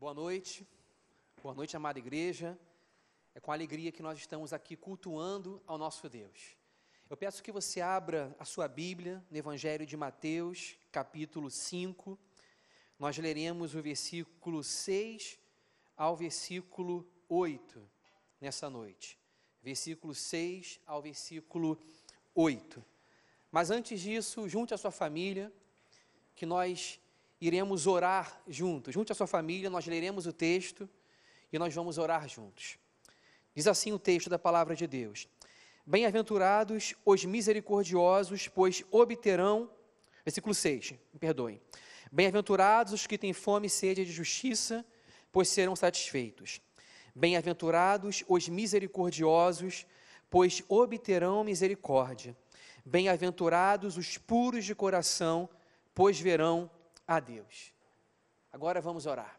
Boa noite, boa noite, amada igreja. É com alegria que nós estamos aqui cultuando ao nosso Deus. Eu peço que você abra a sua Bíblia no Evangelho de Mateus, capítulo 5. Nós leremos o versículo 6 ao versículo 8 nessa noite. Versículo 6 ao versículo 8. Mas antes disso, junte a sua família, que nós iremos orar juntos. Junte a sua família, nós leremos o texto e nós vamos orar juntos. Diz assim o texto da palavra de Deus: Bem-aventurados os misericordiosos, pois obterão. Versículo 6, me perdoem. Bem-aventurados os que têm fome e sede de justiça, pois serão satisfeitos. Bem-aventurados os misericordiosos, pois obterão misericórdia. Bem-aventurados os puros de coração, pois verão a Deus. Agora vamos orar.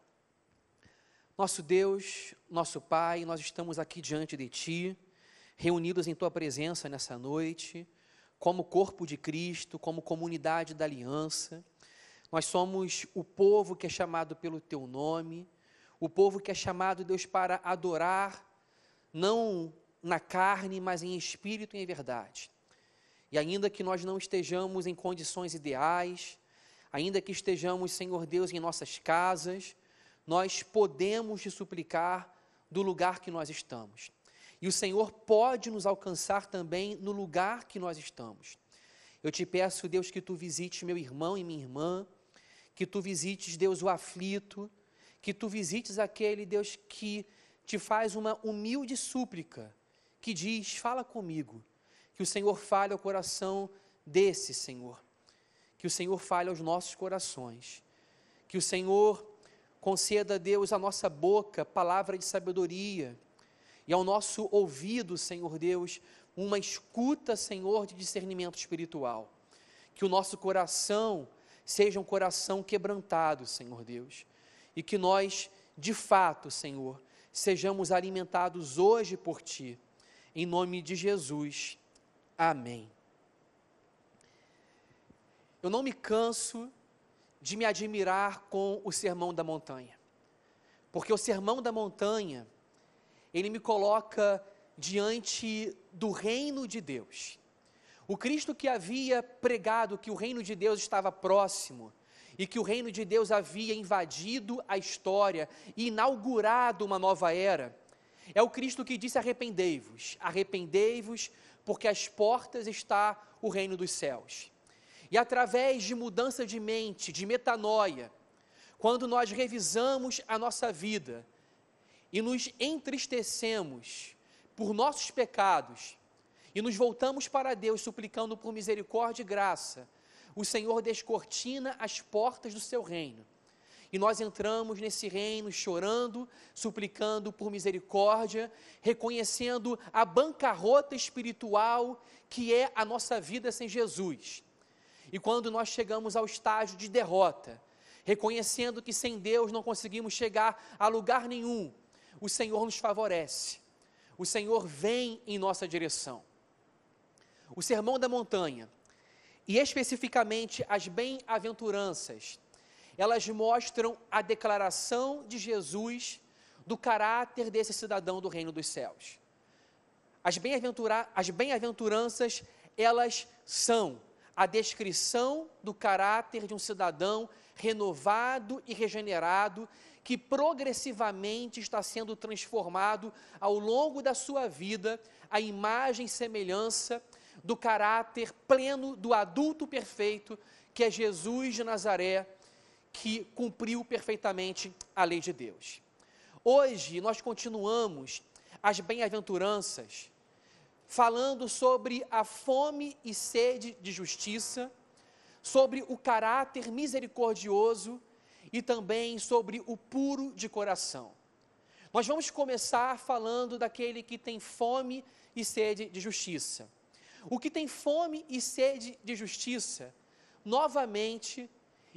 Nosso Deus, nosso Pai, nós estamos aqui diante de Ti, reunidos em Tua presença nessa noite, como corpo de Cristo, como comunidade da aliança. Nós somos o povo que é chamado pelo Teu nome, o povo que é chamado, Deus, para adorar, não na carne, mas em espírito e em verdade. E ainda que nós não estejamos em condições ideais, ainda que estejamos, Senhor Deus, em nossas casas, nós podemos te suplicar do lugar que nós estamos. E o Senhor pode nos alcançar também no lugar que nós estamos. Eu te peço, Deus, que tu visites meu irmão e minha irmã, que tu visites, Deus, o aflito, que tu visites aquele, Deus, que te faz uma humilde súplica, que diz: fala comigo, que o Senhor fale ao coração desse, Senhor que o Senhor fale aos nossos corações, que o Senhor conceda a Deus a nossa boca palavra de sabedoria e ao nosso ouvido, Senhor Deus, uma escuta, Senhor, de discernimento espiritual. Que o nosso coração seja um coração quebrantado, Senhor Deus, e que nós, de fato, Senhor, sejamos alimentados hoje por Ti. Em nome de Jesus. Amém eu não me canso de me admirar com o sermão da montanha. Porque o sermão da montanha, ele me coloca diante do reino de Deus. O Cristo que havia pregado que o reino de Deus estava próximo e que o reino de Deus havia invadido a história e inaugurado uma nova era, é o Cristo que disse: arrependei-vos, arrependei-vos, porque às portas está o reino dos céus. E através de mudança de mente, de metanoia, quando nós revisamos a nossa vida e nos entristecemos por nossos pecados e nos voltamos para Deus suplicando por misericórdia e graça, o Senhor descortina as portas do seu reino. E nós entramos nesse reino chorando, suplicando por misericórdia, reconhecendo a bancarrota espiritual que é a nossa vida sem Jesus. E quando nós chegamos ao estágio de derrota, reconhecendo que sem Deus não conseguimos chegar a lugar nenhum, o Senhor nos favorece. O Senhor vem em nossa direção. O Sermão da Montanha, e especificamente as bem-aventuranças, elas mostram a declaração de Jesus do caráter desse cidadão do reino dos céus. As bem-aventuranças, bem elas são a descrição do caráter de um cidadão renovado e regenerado, que progressivamente está sendo transformado ao longo da sua vida à imagem e semelhança do caráter pleno do adulto perfeito, que é Jesus de Nazaré, que cumpriu perfeitamente a lei de Deus. Hoje nós continuamos as bem-aventuranças falando sobre a fome e sede de justiça, sobre o caráter misericordioso e também sobre o puro de coração. Nós vamos começar falando daquele que tem fome e sede de justiça. O que tem fome e sede de justiça, novamente,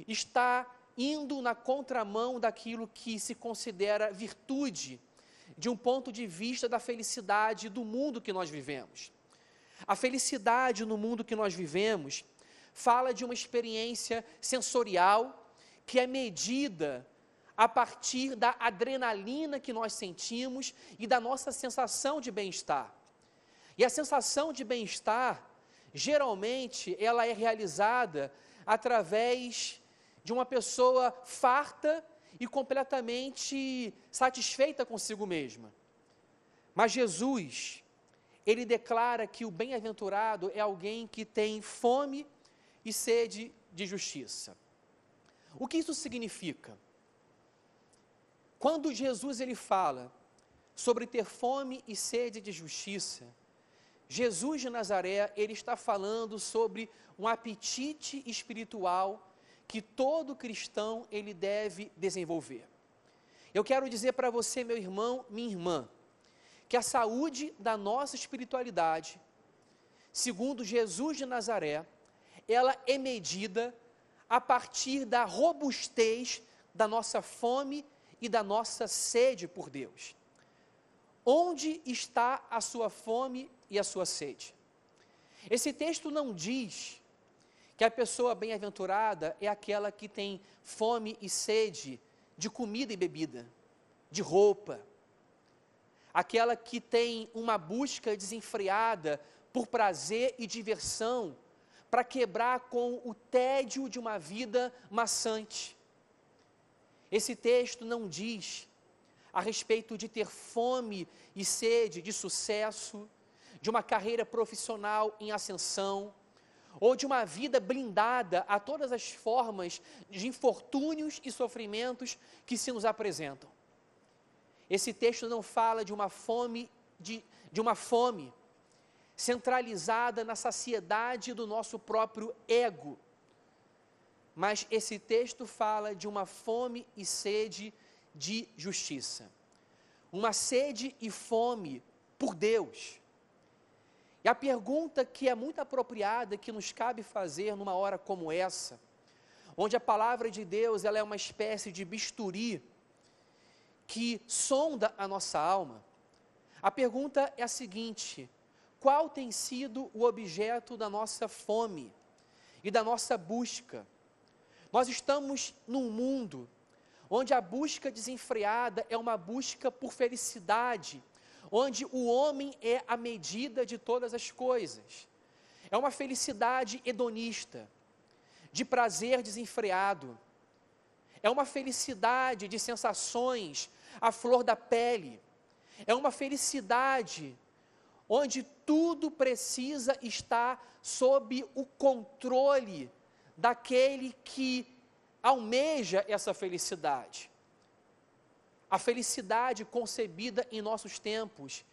está indo na contramão daquilo que se considera virtude de um ponto de vista da felicidade do mundo que nós vivemos. A felicidade no mundo que nós vivemos fala de uma experiência sensorial que é medida a partir da adrenalina que nós sentimos e da nossa sensação de bem-estar. E a sensação de bem-estar, geralmente, ela é realizada através de uma pessoa farta e completamente satisfeita consigo mesma. Mas Jesus, ele declara que o bem-aventurado é alguém que tem fome e sede de justiça. O que isso significa? Quando Jesus ele fala sobre ter fome e sede de justiça, Jesus de Nazaré, ele está falando sobre um apetite espiritual que todo cristão ele deve desenvolver. Eu quero dizer para você, meu irmão, minha irmã, que a saúde da nossa espiritualidade, segundo Jesus de Nazaré, ela é medida a partir da robustez da nossa fome e da nossa sede por Deus. Onde está a sua fome e a sua sede? Esse texto não diz que a pessoa bem-aventurada é aquela que tem fome e sede de comida e bebida, de roupa, aquela que tem uma busca desenfreada por prazer e diversão, para quebrar com o tédio de uma vida maçante. Esse texto não diz a respeito de ter fome e sede de sucesso, de uma carreira profissional em ascensão, ou de uma vida blindada a todas as formas de infortúnios e sofrimentos que se nos apresentam. Esse texto não fala de uma fome de, de uma fome centralizada na saciedade do nosso próprio ego. Mas esse texto fala de uma fome e sede de justiça. Uma sede e fome por Deus e a pergunta que é muito apropriada, que nos cabe fazer numa hora como essa, onde a palavra de Deus ela é uma espécie de bisturi que sonda a nossa alma, a pergunta é a seguinte: qual tem sido o objeto da nossa fome e da nossa busca? Nós estamos num mundo onde a busca desenfreada é uma busca por felicidade, onde o homem é a medida de todas as coisas. É uma felicidade hedonista, de prazer desenfreado. É uma felicidade de sensações à flor da pele. É uma felicidade onde tudo precisa estar sob o controle daquele que almeja essa felicidade. A felicidade concebida em nossos tempos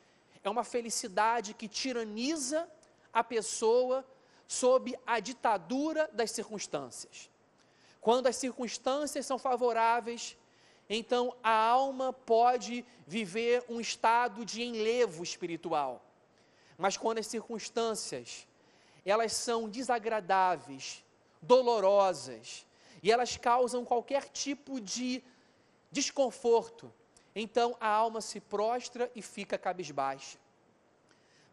é uma felicidade que tiraniza a pessoa sob a ditadura das circunstâncias. Quando as circunstâncias são favoráveis, então a alma pode viver um estado de enlevo espiritual. Mas quando as circunstâncias elas são desagradáveis, dolorosas, e elas causam qualquer tipo de desconforto, então a alma se prostra e fica cabisbaixa.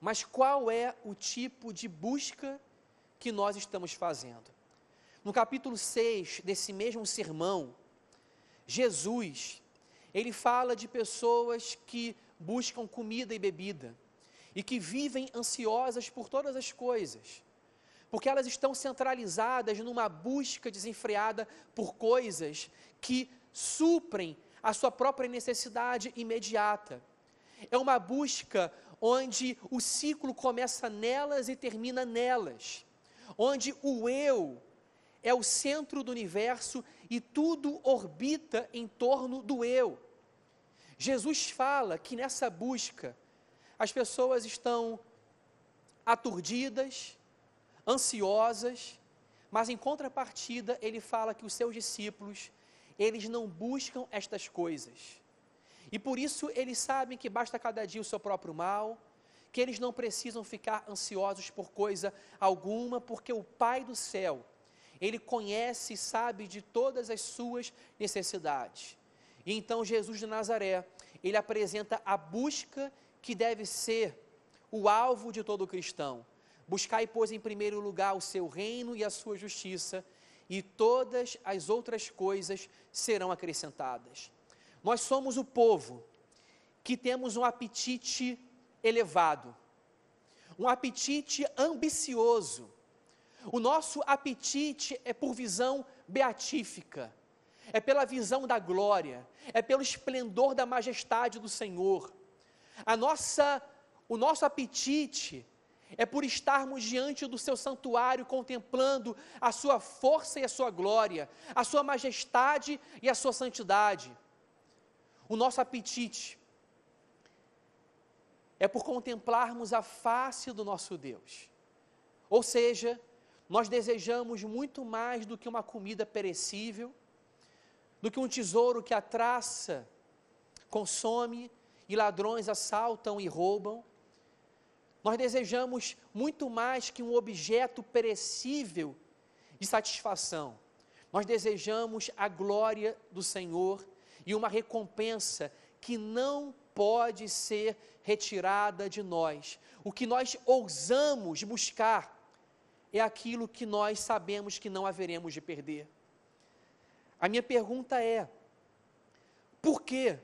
Mas qual é o tipo de busca que nós estamos fazendo? No capítulo 6 desse mesmo sermão, Jesus, ele fala de pessoas que buscam comida e bebida e que vivem ansiosas por todas as coisas, porque elas estão centralizadas numa busca desenfreada por coisas que suprem a sua própria necessidade imediata. É uma busca onde o ciclo começa nelas e termina nelas, onde o eu é o centro do universo e tudo orbita em torno do eu. Jesus fala que nessa busca as pessoas estão aturdidas, ansiosas, mas em contrapartida ele fala que os seus discípulos eles não buscam estas coisas. E por isso eles sabem que basta cada dia o seu próprio mal, que eles não precisam ficar ansiosos por coisa alguma, porque o Pai do céu, ele conhece e sabe de todas as suas necessidades. E então Jesus de Nazaré, ele apresenta a busca que deve ser o alvo de todo cristão. Buscai, pois, em primeiro lugar o seu reino e a sua justiça, e todas as outras coisas serão acrescentadas. Nós somos o povo que temos um apetite elevado, um apetite ambicioso. O nosso apetite é por visão beatífica, é pela visão da glória, é pelo esplendor da majestade do Senhor. A nossa, o nosso apetite é por estarmos diante do seu santuário contemplando a sua força e a sua glória, a sua majestade e a sua santidade. O nosso apetite é por contemplarmos a face do nosso Deus. Ou seja, nós desejamos muito mais do que uma comida perecível, do que um tesouro que a traça consome e ladrões assaltam e roubam. Nós desejamos muito mais que um objeto perecível de satisfação. Nós desejamos a glória do Senhor e uma recompensa que não pode ser retirada de nós. O que nós ousamos buscar é aquilo que nós sabemos que não haveremos de perder. A minha pergunta é: por que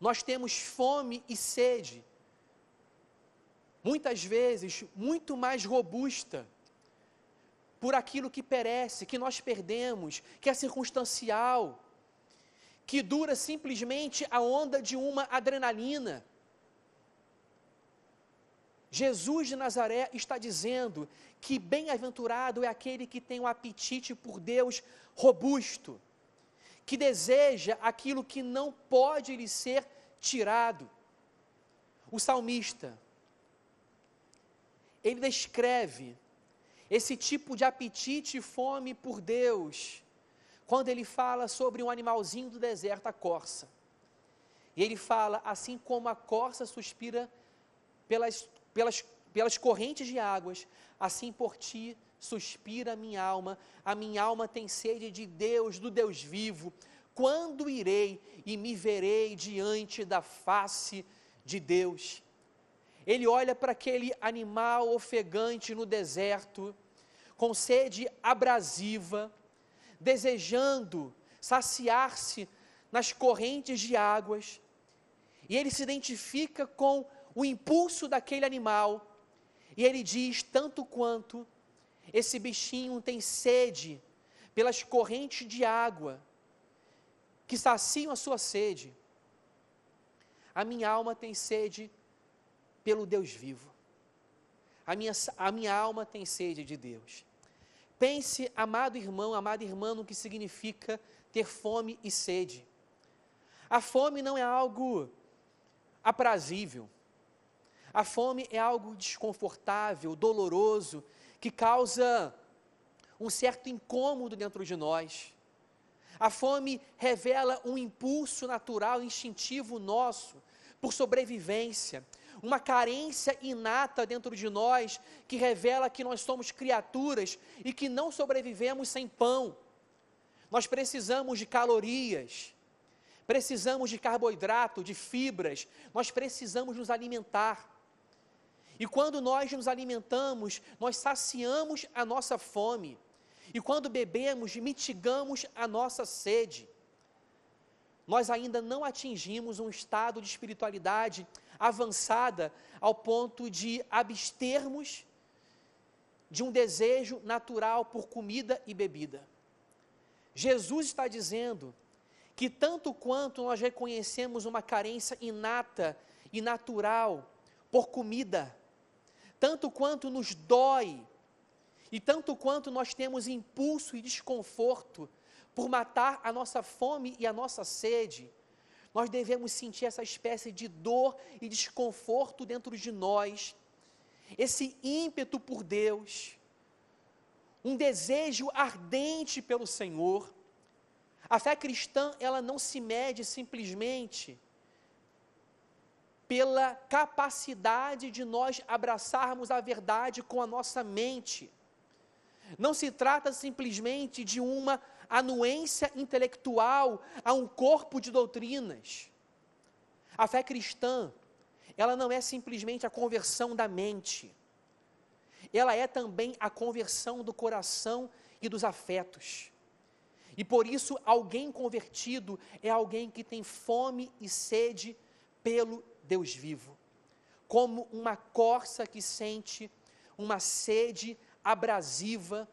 nós temos fome e sede, muitas vezes muito mais robusta, por aquilo que perece, que nós perdemos, que é circunstancial, que dura simplesmente a onda de uma adrenalina. Jesus de Nazaré está dizendo que bem-aventurado é aquele que tem um apetite por Deus robusto, que deseja aquilo que não pode lhe ser tirado. O salmista, ele descreve esse tipo de apetite e fome por Deus, quando ele fala sobre um animalzinho do deserto, a corça. E ele fala: assim como a corça suspira pelas pelas, pelas correntes de águas, assim por ti suspira a minha alma, a minha alma tem sede de Deus, do Deus vivo. Quando irei e me verei diante da face de Deus? Ele olha para aquele animal ofegante no deserto, com sede abrasiva, desejando saciar-se nas correntes de águas, e ele se identifica com o impulso daquele animal, e ele diz: tanto quanto esse bichinho tem sede pelas correntes de água que saciam a sua sede, a minha alma tem sede pelo Deus vivo. A minha, a minha alma tem sede de Deus. Pense, amado irmão, amada irmã, no que significa ter fome e sede. A fome não é algo aprazível. A fome é algo desconfortável, doloroso, que causa um certo incômodo dentro de nós. A fome revela um impulso natural, instintivo nosso, por sobrevivência, uma carência inata dentro de nós, que revela que nós somos criaturas e que não sobrevivemos sem pão. Nós precisamos de calorias, precisamos de carboidrato, de fibras, nós precisamos nos alimentar. E quando nós nos alimentamos, nós saciamos a nossa fome. E quando bebemos, mitigamos a nossa sede. Nós ainda não atingimos um estado de espiritualidade avançada ao ponto de abstermos de um desejo natural por comida e bebida. Jesus está dizendo que tanto quanto nós reconhecemos uma carência inata e natural por comida, tanto quanto nos dói, e tanto quanto nós temos impulso e desconforto por matar a nossa fome e a nossa sede, nós devemos sentir essa espécie de dor e desconforto dentro de nós, esse ímpeto por Deus, um desejo ardente pelo Senhor. A fé cristã, ela não se mede simplesmente pela capacidade de nós abraçarmos a verdade com a nossa mente. Não se trata simplesmente de uma anuência intelectual a um corpo de doutrinas. A fé cristã, ela não é simplesmente a conversão da mente, ela é também a conversão do coração e dos afetos. E por isso, alguém convertido é alguém que tem fome e sede pelo Deus vivo. Como uma corça que sente uma sede abrasiva,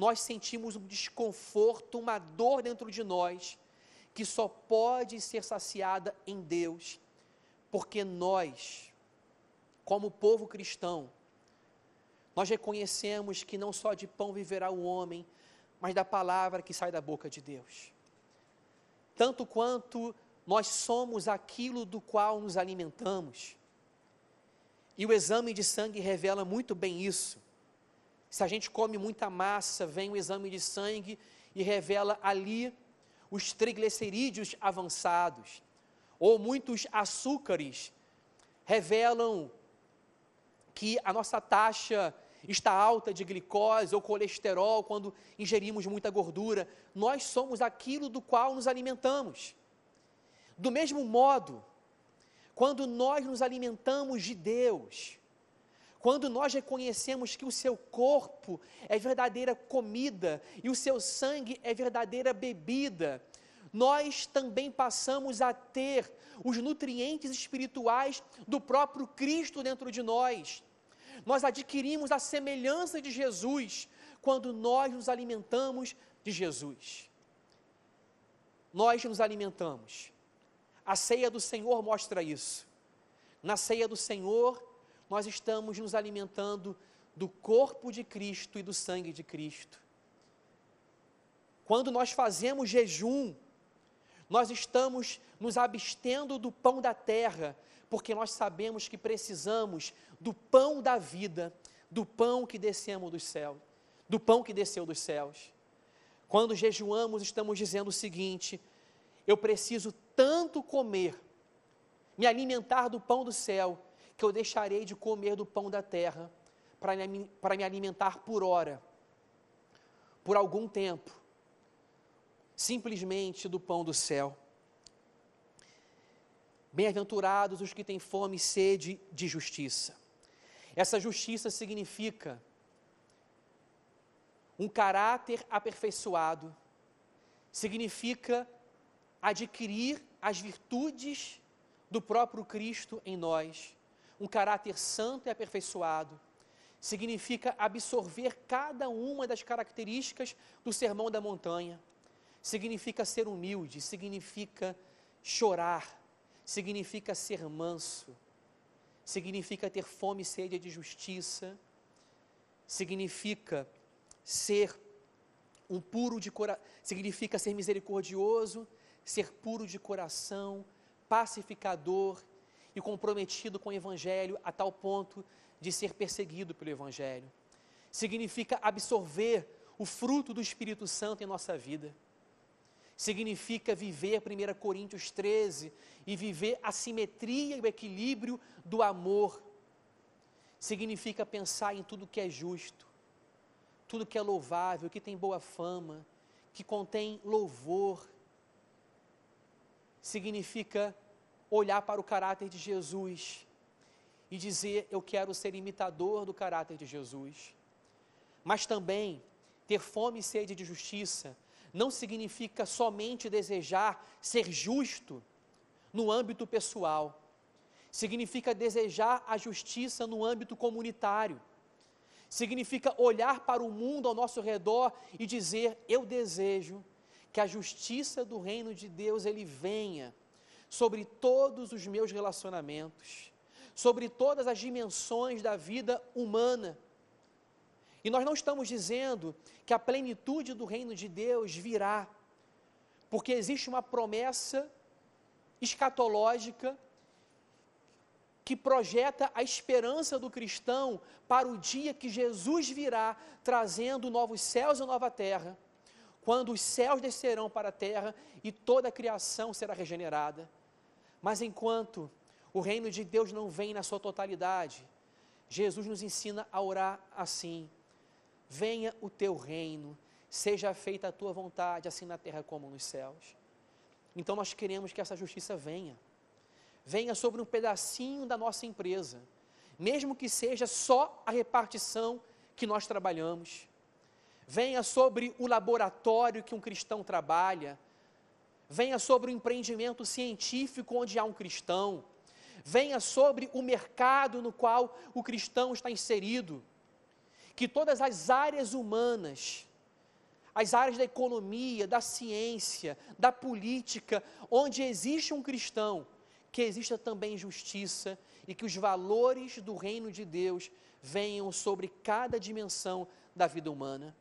nós sentimos um desconforto, uma dor dentro de nós, que só pode ser saciada em Deus, porque nós, como povo cristão, nós reconhecemos que não só de pão viverá o homem, mas da palavra que sai da boca de Deus. Tanto quanto nós somos aquilo do qual nos alimentamos. E o exame de sangue revela muito bem isso. Se a gente come muita massa, vem o exame de sangue e revela ali os triglicerídeos avançados, ou muitos açúcares revelam que a nossa taxa está alta de glicose ou colesterol quando ingerimos muita gordura. Nós somos aquilo do qual nos alimentamos. Do mesmo modo, quando nós nos alimentamos de Deus, quando nós reconhecemos que o seu corpo é verdadeira comida e o seu sangue é verdadeira bebida, nós também passamos a ter os nutrientes espirituais do próprio Cristo dentro de nós. Nós adquirimos a semelhança de Jesus quando nós nos alimentamos de Jesus. Nós nos alimentamos. A ceia do Senhor mostra isso. Na ceia do Senhor, nós estamos nos alimentando do corpo de Cristo e do sangue de Cristo. Quando nós fazemos jejum, nós estamos nos abstendo do pão da terra, porque nós sabemos que precisamos do pão da vida, do pão que descemos dos céus, do pão que desceu dos céus. Quando jejuamos, estamos dizendo o seguinte: eu preciso tanto comer, me alimentar do pão do céu, que eu deixarei de comer do pão da terra para me, alimentar por hora, por algum tempo, simplesmente do pão do céu. Bem-aventurados os que têm fome e sede de justiça. Essa justiça significa um caráter aperfeiçoado, significa adquirir as virtudes do próprio Cristo em nós, um caráter santo e aperfeiçoado, significa absorver cada uma das características do sermão da montanha, significa ser humilde, significa chorar, significa ser manso, significa ter fome e sede de justiça, significa ser um puro de coração, significa ser misericordioso, ser puro de coração, pacificador e comprometido com o Evangelho a tal ponto de ser perseguido pelo Evangelho. Significa absorver o fruto do Espírito Santo em nossa vida significa viver 1 Coríntios 13 e viver a simetria e o equilíbrio do amor. Significa pensar em tudo que é justo, tudo que é louvável, que tem boa fama, que contém louvor. Significa olhar para o caráter de Jesus e dizer: Eu quero ser imitador do caráter de Jesus. Mas também ter fome e sede de justiça não significa somente desejar ser justo no âmbito pessoal, significa desejar a justiça no âmbito comunitário, significa olhar para o mundo ao nosso redor e dizer: Eu desejo que a justiça do reino de Deus ele venha sobre todos os meus relacionamentos, sobre todas as dimensões da vida humana e nós não estamos dizendo que a plenitude do reino de Deus virá, porque existe uma promessa escatológica que projeta a esperança do cristão para o dia que Jesus virá trazendo novos céus e nova terra, quando os céus descerão para a terra e toda a criação será regenerada. Mas enquanto o reino de Deus não vem na sua totalidade, Jesus nos ensina a orar assim: venha o teu reino, seja feita a tua vontade, assim na terra como nos céus. Então nós queremos que essa justiça venha. Venha sobre um pedacinho da nossa empresa, mesmo que seja só a repartição que nós trabalhamos. venha sobre o laboratório que um cristão trabalha, venha sobre o empreendimento científico onde há um cristão, venha sobre o mercado no qual o cristão está inserido, que todas as áreas humanas, as áreas da economia, da ciência, da política, onde existe um cristão, que exista também justiça e que os valores do reino de Deus venham sobre cada dimensão da vida humana.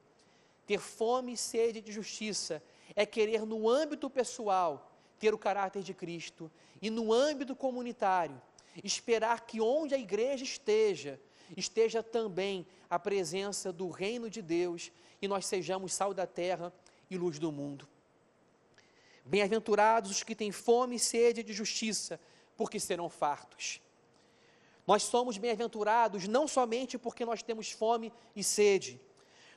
Ter fome e sede de justiça é querer no âmbito pessoal ter o caráter de Cristo e no âmbito comunitário esperar que onde a igreja esteja, esteja também a presença do reino de Deus e nós sejamos sal da terra e luz do mundo. Bem-aventurados os que têm fome e sede de justiça, porque serão fartos. Nós somos bem-aventurados não somente porque nós temos fome e sede,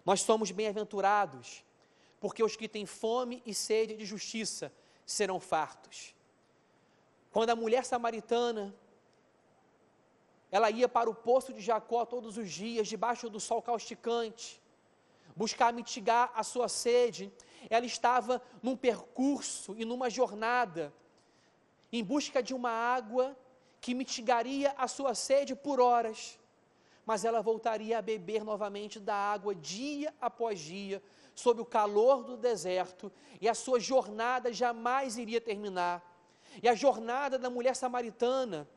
nós somos bem-aventurados porque os que têm fome e sede de justiça serão fartos. Quando a mulher samaritana ela ia para o poço de Jacó todos os dias, debaixo do sol causticante, buscar mitigar a sua sede. Ela estava num percurso e numa jornada em busca de uma água que mitigaria a sua sede por horas, mas ela voltaria a beber novamente da água dia após dia, sob o calor do deserto, e a sua jornada jamais iria terminar. E a jornada da mulher samaritana,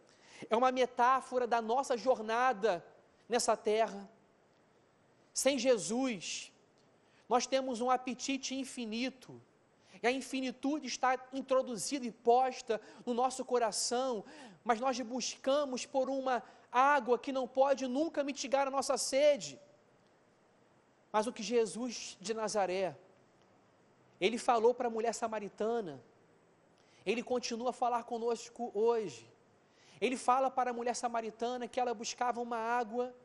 é uma metáfora da nossa jornada nessa terra. Sem Jesus, nós temos um apetite infinito, e a infinitude está introduzida e posta no nosso coração, mas nós buscamos por uma água que não pode nunca mitigar a nossa sede. Mas o que Jesus de Nazaré, ele falou para a mulher samaritana, ele continua a falar conosco hoje. Ele fala para a mulher samaritana que ela buscava uma água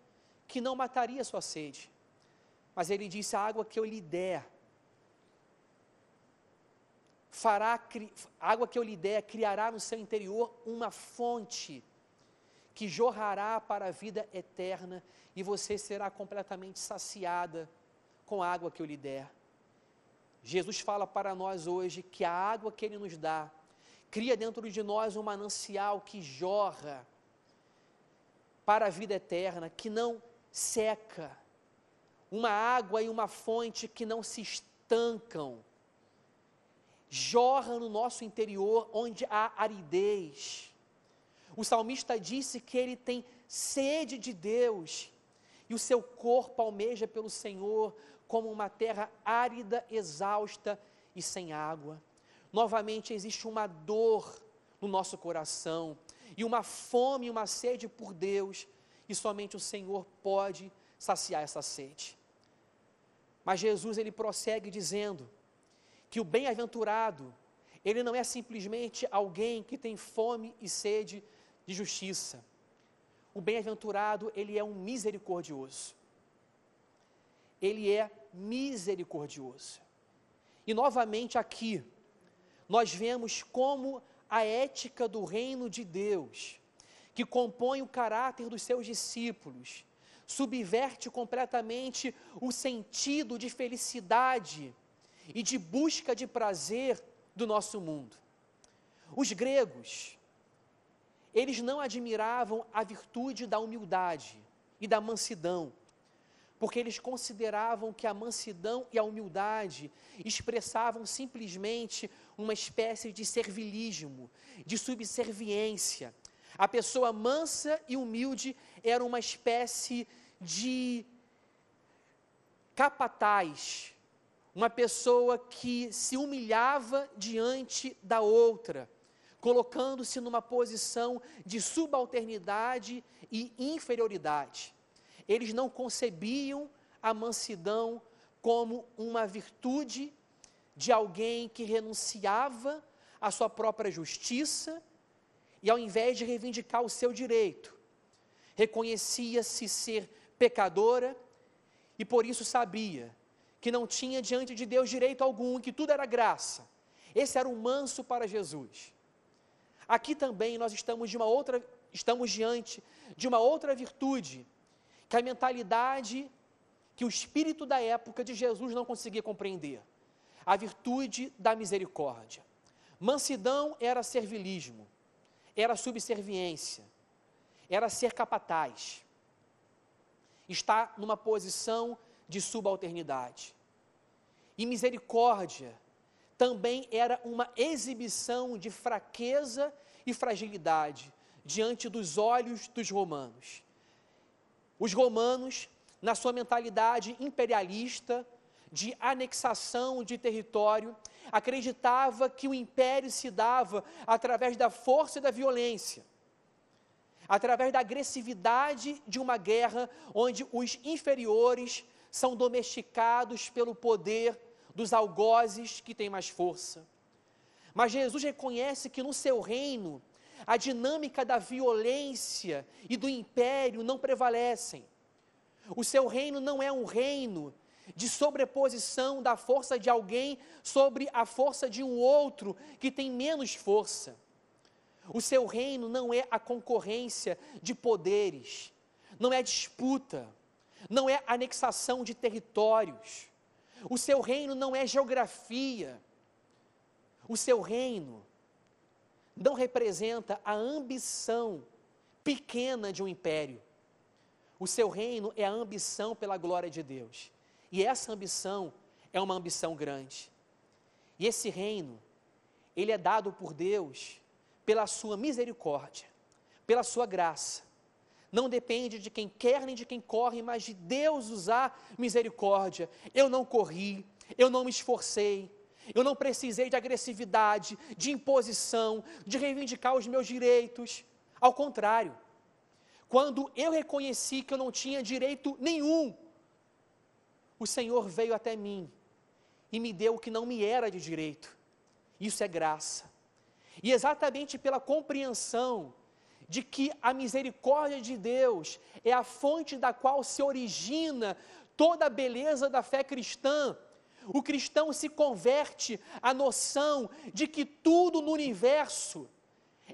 que não mataria sua sede. Mas ele disse: a água que eu lhe der, fará, a água que eu lhe der criará no seu interior uma fonte que jorrará para a vida eterna e você será completamente saciada com a água que eu lhe der. Jesus fala para nós hoje que a água que ele nos dá cria dentro de nós um manancial que jorra para a vida eterna, que não seca, uma água e uma fonte que não se estancam, jorra no nosso interior onde há aridez. O salmista disse que ele tem sede de Deus e o seu corpo almeja pelo Senhor como uma terra árida, exausta e sem água novamente existe uma dor no nosso coração e uma fome e uma sede por Deus, e somente o Senhor pode saciar essa sede. Mas Jesus ele prossegue dizendo que o bem-aventurado, ele não é simplesmente alguém que tem fome e sede de justiça. O bem-aventurado, ele é um misericordioso. Ele é misericordioso. E novamente aqui, nós vemos como a ética do reino de Deus, que compõe o caráter dos seus discípulos, subverte completamente o sentido de felicidade e de busca de prazer do nosso mundo. Os gregos, eles não admiravam a virtude da humildade e da mansidão, porque eles consideravam que a mansidão e a humildade expressavam simplesmente uma espécie de servilismo, de subserviência. A pessoa mansa e humilde era uma espécie de capataz, uma pessoa que se humilhava diante da outra, colocando-se numa posição de subalternidade e inferioridade. Eles não concebiam a mansidão como uma virtude de alguém que renunciava à sua própria justiça e, ao invés de reivindicar o seu direito, reconhecia-se ser pecadora e por isso sabia que não tinha diante de Deus direito algum, que tudo era graça. Esse era o manso para Jesus. Aqui também nós estamos de uma outra, estamos diante de uma outra virtude que a mentalidade que o espírito da época de Jesus não conseguia compreender: a virtude da misericórdia. Mansidão era servilismo, era subserviência, era ser capataz, está numa posição de subalternidade. E misericórdia também era uma exibição de fraqueza e fragilidade diante dos olhos dos romanos. Os romanos, na sua mentalidade imperialista, de anexação de território, acreditava que o império se dava através da força e da violência através da agressividade de uma guerra onde os inferiores são domesticados pelo poder dos algozes que têm mais força. Mas Jesus reconhece que no seu reino a dinâmica da violência e do império não prevalecem. O seu reino não é um reino de sobreposição da força de alguém sobre a força de um outro que tem menos força. O seu reino não é a concorrência de poderes, não é disputa, não é anexação de territórios. O seu reino não é geografia. O seu reino não representa a ambição pequena de um império. O seu reino é a ambição pela glória de Deus. E essa ambição é uma ambição grande. E esse reino, ele é dado por Deus pela sua misericórdia, pela sua graça. Não depende de quem quer nem de quem corre, mas de Deus usar misericórdia. Eu não corri, eu não me esforcei, eu não precisei de agressividade, de imposição, de reivindicar os meus direitos. Ao contrário, quando eu reconheci que eu não tinha direito nenhum, o Senhor veio até mim e me deu o que não me era de direito. Isso é graça. E exatamente pela compreensão de que a misericórdia de Deus é a fonte da qual se origina toda a beleza da fé cristã, o cristão se converte à noção de que tudo no universo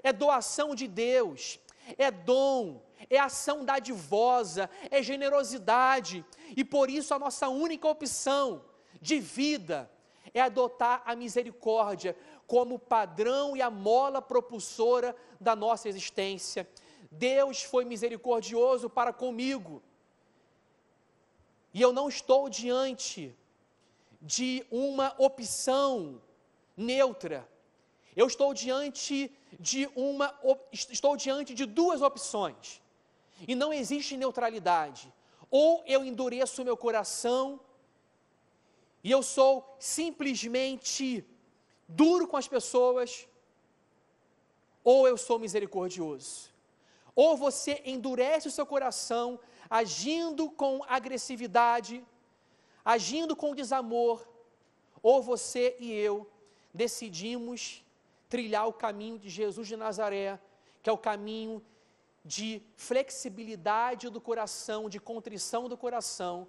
é doação de Deus, é dom, é ação dadivosa, é generosidade, e por isso a nossa única opção de vida é adotar a misericórdia como padrão e a mola propulsora da nossa existência. Deus foi misericordioso para comigo. E eu não estou diante de uma opção neutra. Eu estou diante de uma estou diante de duas opções. E não existe neutralidade. Ou eu endureço o meu coração e eu sou simplesmente duro com as pessoas, ou eu sou misericordioso. Ou você endurece o seu coração, agindo com agressividade, agindo com desamor, ou você e eu decidimos trilhar o caminho de Jesus de Nazaré, que é o caminho de flexibilidade do coração, de contrição do coração,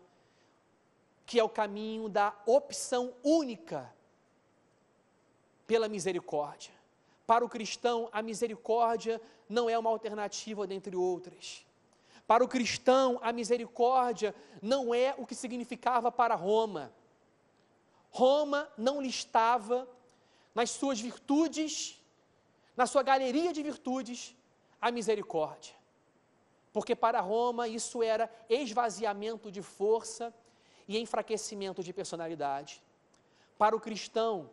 que é o caminho da opção única pela misericórdia. Para o cristão, a misericórdia não é uma alternativa dentre outras. Para o cristão, a misericórdia não é o que significava para Roma. Roma não listava nas suas virtudes, na sua galeria de virtudes, a misericórdia. Porque para Roma isso era esvaziamento de força e enfraquecimento de personalidade. Para o cristão,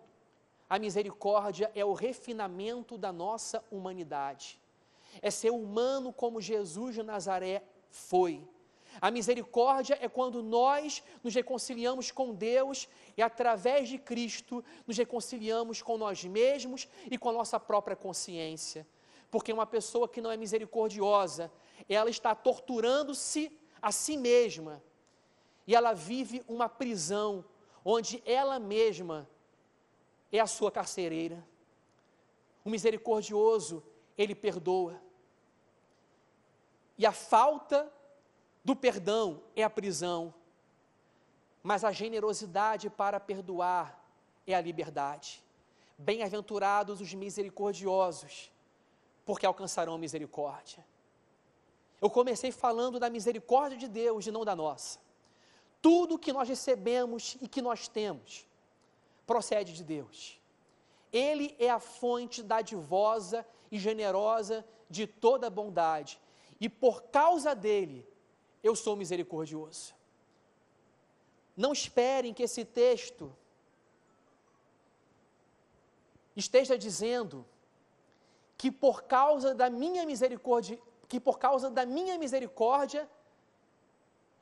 a misericórdia é o refinamento da nossa humanidade. É ser humano como Jesus de Nazaré foi. A misericórdia é quando nós nos reconciliamos com Deus e, através de Cristo, nos reconciliamos com nós mesmos e com a nossa própria consciência. Porque uma pessoa que não é misericordiosa, ela está torturando-se a si mesma e ela vive uma prisão onde ela mesma é a sua carcereira. O misericordioso, ele perdoa. E a falta do perdão é a prisão. Mas a generosidade para perdoar é a liberdade. Bem-aventurados os misericordiosos, porque alcançarão misericórdia. Eu comecei falando da misericórdia de Deus e não da nossa. tudo que nós recebemos e que nós temos procede de Deus. Ele é a fonte dadivosa e generosa de toda bondade, e por causa dele eu sou misericordioso. Não esperem que esse texto esteja dizendo que por causa da minha misericórdia, que por causa da minha misericórdia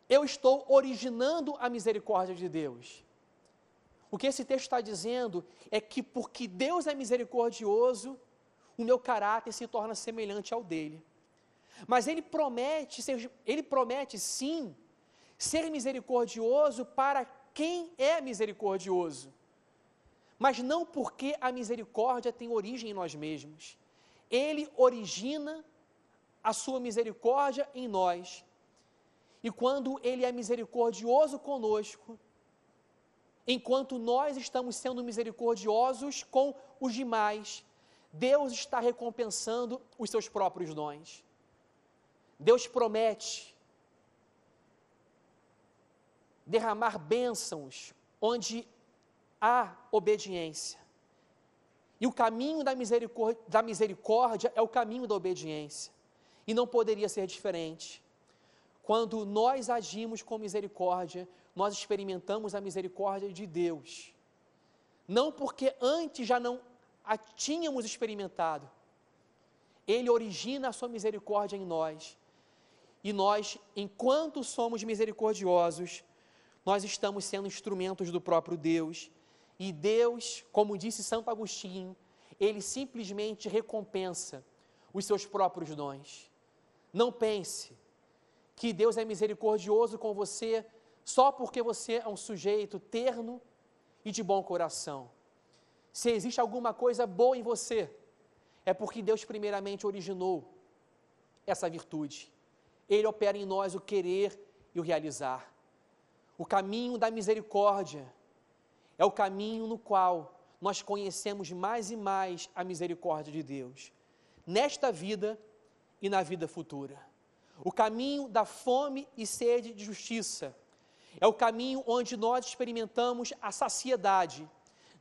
eu estou originando a misericórdia de Deus. O que esse texto está dizendo é que porque Deus é misericordioso, o meu caráter se torna semelhante ao dele. Mas ele promete, ser, ele promete sim ser misericordioso para quem é misericordioso. Mas não porque a misericórdia tem origem em nós mesmos. Ele origina a sua misericórdia em nós. E quando ele é misericordioso conosco, enquanto nós estamos sendo misericordiosos com os demais, Deus está recompensando os seus próprios dons. Deus promete derramar bênçãos onde há obediência. E o caminho da misericórdia, da misericórdia é o caminho da obediência. E não poderia ser diferente. Quando nós agimos com misericórdia, nós experimentamos a misericórdia de Deus. Não porque antes já não a tínhamos experimentado. Ele origina a sua misericórdia em nós. E nós, enquanto somos misericordiosos, nós estamos sendo instrumentos do próprio Deus. E Deus, como disse Santo Agostinho, ele simplesmente recompensa os seus próprios dons. Não pense que Deus é misericordioso com você só porque você é um sujeito terno e de bom coração. Se existe alguma coisa boa em você, é porque Deus primeiramente originou essa virtude. Ele opera em nós o querer e o realizar. O caminho da misericórdia é o caminho no qual nós conhecemos mais e mais a misericórdia de Deus, nesta vida e na vida futura. O caminho da fome e sede de justiça é o caminho onde nós experimentamos a saciedade,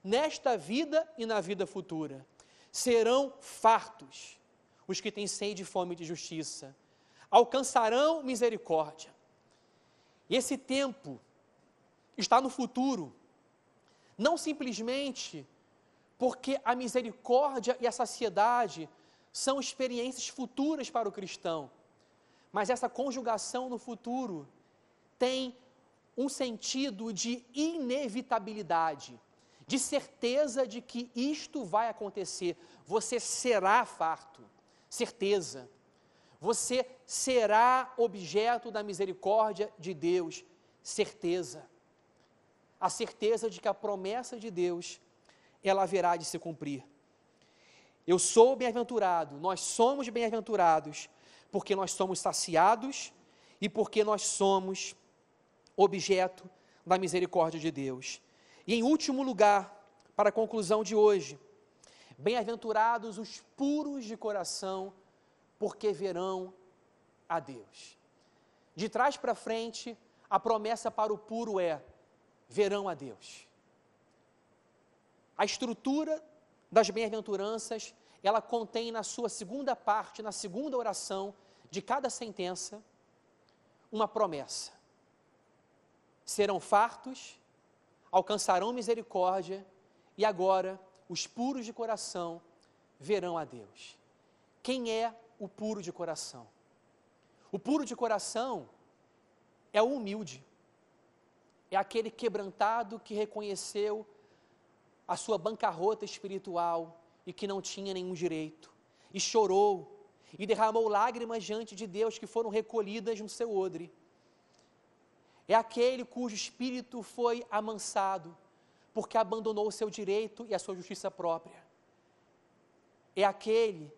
nesta vida e na vida futura. Serão fartos os que têm sede e fome de justiça, alcançarão misericórdia. Esse tempo está no futuro, não simplesmente porque a misericórdia e a saciedade são experiências futuras para o cristão, mas essa conjugação no futuro tem um sentido de inevitabilidade, de certeza de que isto vai acontecer. Você será farto, certeza. Você será objeto da misericórdia de Deus, certeza. A certeza de que a promessa de Deus, ela haverá de se cumprir. Eu sou bem-aventurado, nós somos bem-aventurados, porque nós somos saciados e porque nós somos objeto da misericórdia de Deus. E em último lugar, para a conclusão de hoje, bem-aventurados os puros de coração, porque verão a Deus. De trás para frente, a promessa para o puro é: verão a Deus. A estrutura das bem-aventuranças, ela contém na sua segunda parte, na segunda oração de cada sentença, uma promessa serão fartos, alcançarão misericórdia e agora os puros de coração verão a Deus. Quem é o puro de coração? O puro de coração é o humilde, é aquele quebrantado que reconheceu a sua bancarrota espiritual e que não tinha nenhum direito, e chorou, e derramou lágrimas diante de Deus que foram recolhidas no seu odre é aquele cujo espírito foi amansado, porque abandonou o seu direito e a sua justiça própria. É aquele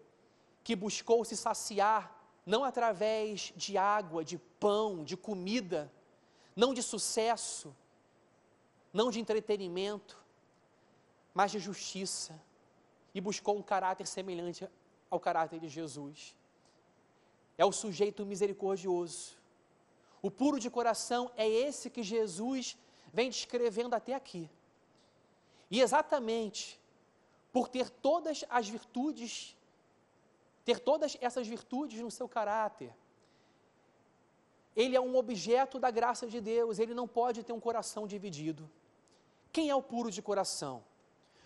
que buscou se saciar não através de água, de pão, de comida, não de sucesso, não de entretenimento, mas de justiça, e buscou um caráter semelhante ao caráter de Jesus. É o sujeito misericordioso O puro de coração é esse que Jesus vem descrevendo até aqui. E exatamente por ter todas as virtudes, ter todas essas virtudes no seu caráter, ele é um objeto da graça de Deus, ele não pode ter um coração dividido. Quem é o puro de coração?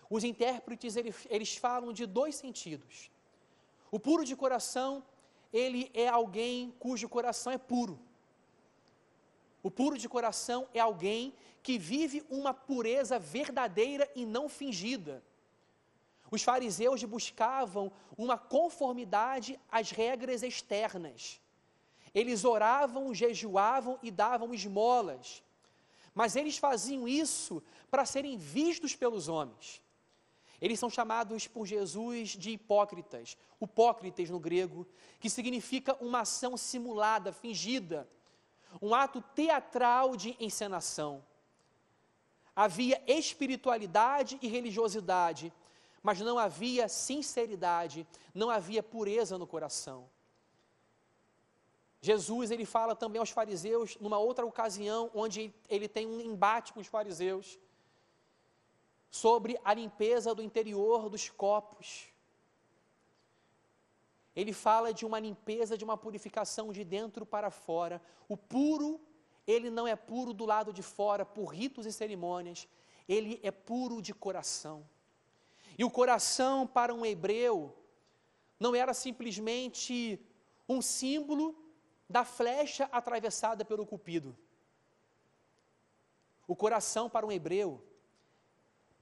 Os intérpretes eles, eles falam de dois sentidos. O puro de coração, ele é alguém cujo coração é puro. O puro de coração é alguém que vive uma pureza verdadeira e não fingida. Os fariseus buscavam uma conformidade às regras externas. Eles oravam, jejuavam e davam esmolas. Mas eles faziam isso para serem vistos pelos homens. Eles são chamados por Jesus de hipócritas, hipócritas no grego, que significa uma ação simulada, fingida, um ato teatral de encenação. Havia espiritualidade e religiosidade, mas não havia sinceridade, não havia pureza no coração. Jesus ele fala também aos fariseus numa outra ocasião onde ele tem um embate com os fariseus sobre a limpeza do interior dos copos. Ele fala de uma limpeza, de uma purificação de dentro para fora. O puro, ele não é puro do lado de fora por ritos e cerimônias, ele é puro de coração. E o coração para um hebreu não era simplesmente um símbolo da flecha atravessada pelo cupido. O coração para um hebreu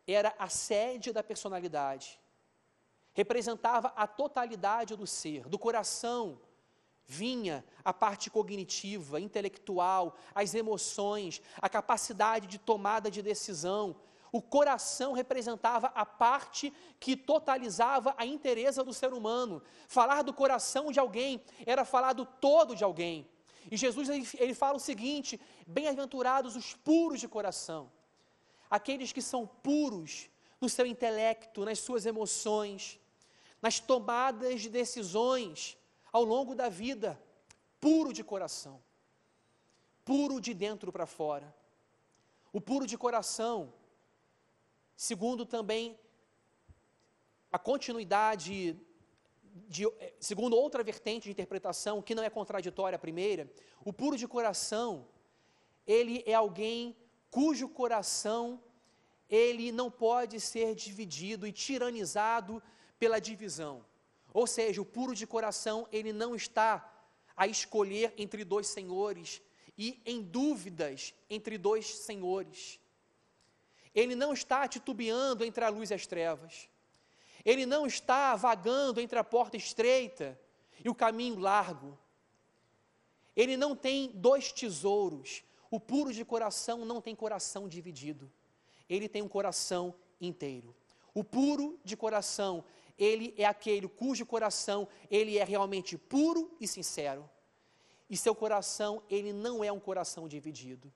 era a sede da personalidade, representava a totalidade do ser, do coração vinha a parte cognitiva, intelectual, as emoções, a capacidade de tomada de decisão. O coração representava a parte que totalizava a inteireza do ser humano. Falar do coração de alguém era falar do todo de alguém. E Jesus ele, ele fala o seguinte: bem-aventurados os puros de coração, aqueles que são puros no seu intelecto, nas suas emoções, nas tomadas de decisões ao longo da vida, puro de coração, puro de dentro para fora. O puro de coração, segundo também a continuidade de, segundo outra vertente de interpretação, que não é contraditória à primeira, o puro de coração, ele é alguém cujo coração ele não pode ser dividido e tiranizado pela divisão. Ou seja, o puro de coração, ele não está a escolher entre dois senhores e em dúvidas entre dois senhores. Ele não está titubeando entre a luz e as trevas. Ele não está vagando entre a porta estreita e o caminho largo. Ele não tem dois tesouros. O puro de coração não tem coração dividido. Ele tem um coração inteiro. O puro de coração, ele é aquele cujo coração ele é realmente puro e sincero. E seu coração, ele não é um coração dividido.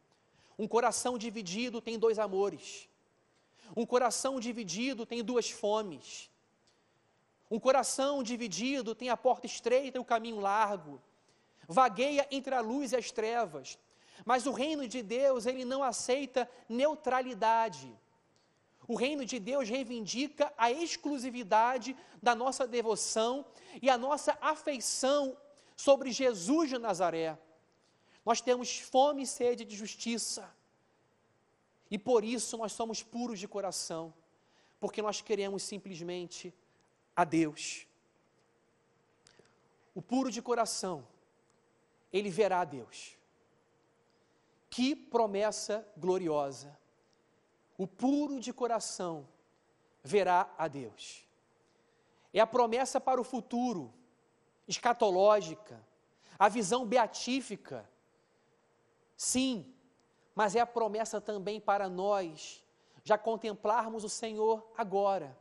Um coração dividido tem dois amores. Um coração dividido tem duas fomes. Um coração dividido tem a porta estreita e o caminho largo. Vagueia entre a luz e as trevas. Mas o reino de Deus, ele não aceita neutralidade. O reino de Deus reivindica a exclusividade da nossa devoção e a nossa afeição sobre Jesus de Nazaré. Nós temos fome e sede de justiça. E por isso nós somos puros de coração, porque nós queremos simplesmente a Deus. O puro de coração, ele verá a Deus. Que promessa gloriosa! O puro de coração verá a Deus. É a promessa para o futuro, escatológica, a visão beatífica. Sim, mas é a promessa também para nós já contemplarmos o Senhor agora.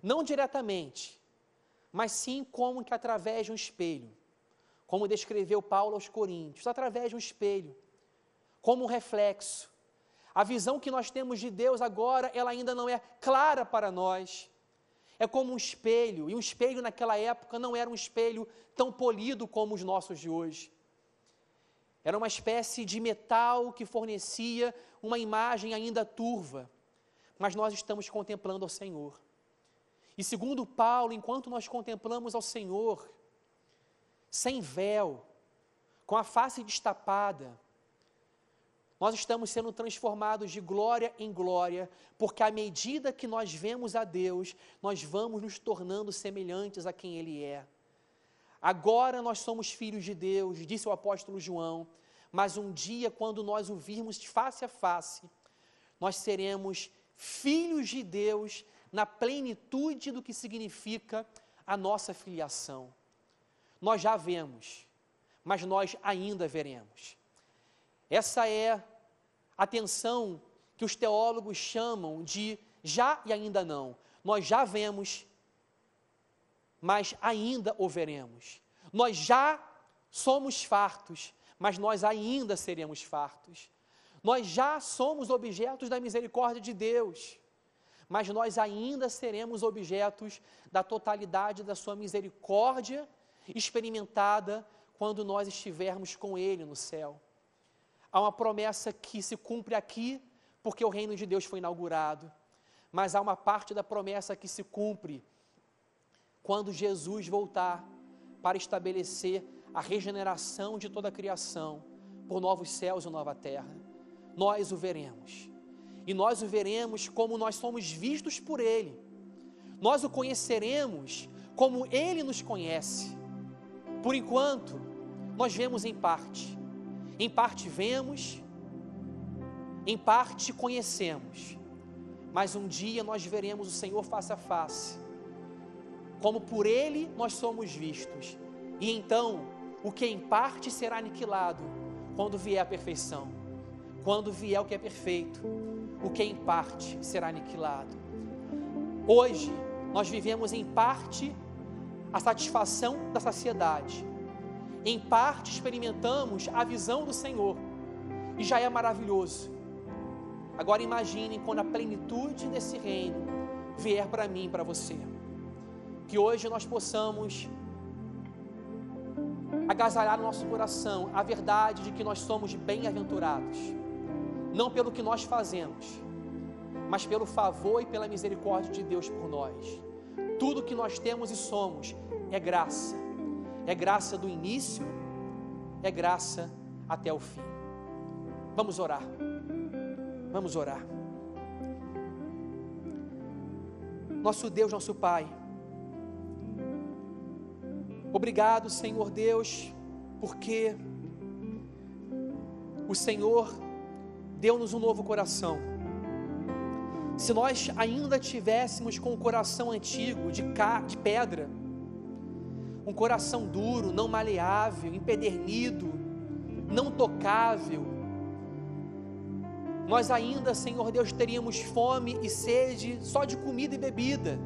Não diretamente, mas sim como que através de um espelho. Como descreveu Paulo aos Coríntios, através de um espelho, como um reflexo a visão que nós temos de Deus agora, ela ainda não é clara para nós. É como um espelho, e um espelho naquela época não era um espelho tão polido como os nossos de hoje. Era uma espécie de metal que fornecia uma imagem ainda turva. Mas nós estamos contemplando ao Senhor. E segundo Paulo, enquanto nós contemplamos ao Senhor, sem véu, com a face destapada, nós estamos sendo transformados de glória em glória, porque à medida que nós vemos a Deus, nós vamos nos tornando semelhantes a quem Ele é. Agora nós somos filhos de Deus, disse o apóstolo João, mas um dia, quando nós o virmos face a face, nós seremos filhos de Deus na plenitude do que significa a nossa filiação. Nós já vemos, mas nós ainda veremos. Essa é a tensão que os teólogos chamam de já e ainda não. Nós já vemos, mas ainda o veremos. Nós já somos fartos, mas nós ainda seremos fartos. Nós já somos objetos da misericórdia de Deus, mas nós ainda seremos objetos da totalidade da Sua misericórdia experimentada quando nós estivermos com Ele no céu. Há uma promessa que se cumpre aqui, porque o reino de Deus foi inaugurado, mas há uma parte da promessa que se cumpre quando Jesus voltar para estabelecer a regeneração de toda a criação por novos céus e nova terra. Nós o veremos. E nós o veremos como nós somos vistos por Ele. Nós o conheceremos como Ele nos conhece. Por enquanto, nós vemos em parte em parte vemos, em parte conhecemos, mas um dia nós veremos o Senhor face a face, como por Ele nós somos vistos, e então o que em parte será aniquilado quando vier a perfeição, quando vier o que é perfeito, o que em parte será aniquilado. Hoje nós vivemos em parte a satisfação da saciedade, em parte experimentamos a visão do Senhor e já é maravilhoso. Agora imaginem quando a plenitude desse reino vier para mim, para você. Que hoje nós possamos agasalhar no nosso coração a verdade de que nós somos bem-aventurados, não pelo que nós fazemos, mas pelo favor e pela misericórdia de Deus por nós. Tudo que nós temos e somos é graça é graça do início, é graça até o fim. Vamos orar. Vamos orar. Nosso Deus, nosso Pai. Obrigado, Senhor Deus, porque o Senhor deu-nos um novo coração. Se nós ainda tivéssemos com o coração antigo, de, de pedra, um coração duro, não maleável, empedernido, não tocável, nós ainda, Senhor Deus, teríamos fome e sede só de comida e bebida,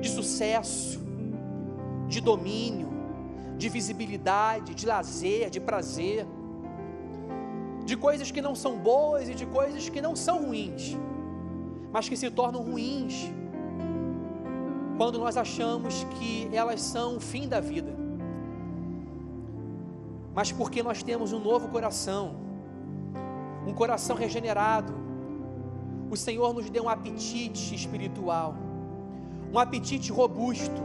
de sucesso, de domínio, de visibilidade, de lazer, de prazer, de coisas que não são boas e de coisas que não são ruins, mas que se tornam ruins quando nós achamos que elas são o fim da vida, mas porque nós temos um novo coração, um coração regenerado. O Senhor nos deu um apetite espiritual, um apetite robusto,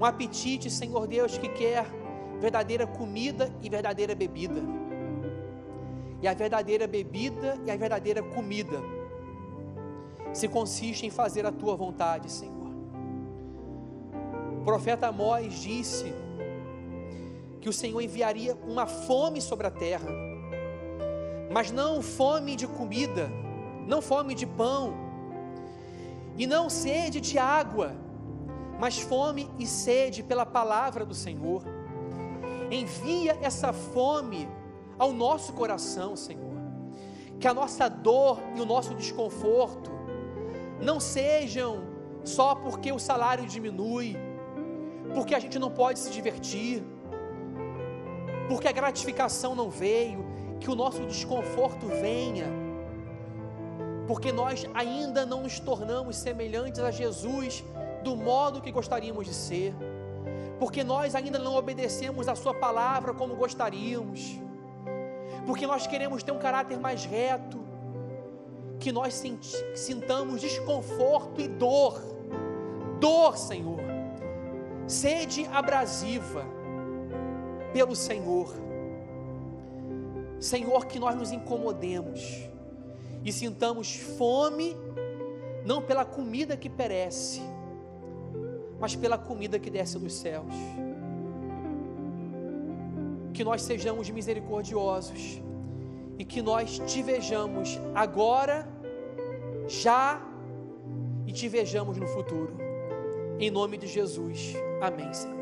um apetite, Senhor Deus, que quer verdadeira comida e verdadeira bebida. E a verdadeira bebida e a verdadeira comida se consiste em fazer a tua vontade, Senhor profeta Amós disse que o Senhor enviaria uma fome sobre a terra, mas não fome de comida, não fome de pão, e não sede de água, mas fome e sede pela palavra do Senhor. Envia essa fome ao nosso coração, Senhor, que a nossa dor e o nosso desconforto não sejam só porque o salário diminui, porque a gente não pode se divertir, porque a gratificação não veio, que o nosso desconforto venha, porque nós ainda não nos tornamos semelhantes a Jesus do modo que gostaríamos de ser, porque nós ainda não obedecemos a Sua palavra como gostaríamos, porque nós queremos ter um caráter mais reto, que nós sintamos desconforto e dor, dor, Senhor, sede abrasiva pelo Senhor, Senhor, que nós nos incomodemos e sintamos fome, não pela comida que perece, mas pela comida que desce dos céus. Que nós sejamos misericordiosos e que nós te vejamos agora, já e te vejamos no futuro. Em nome de Jesus. Amém, Senhor.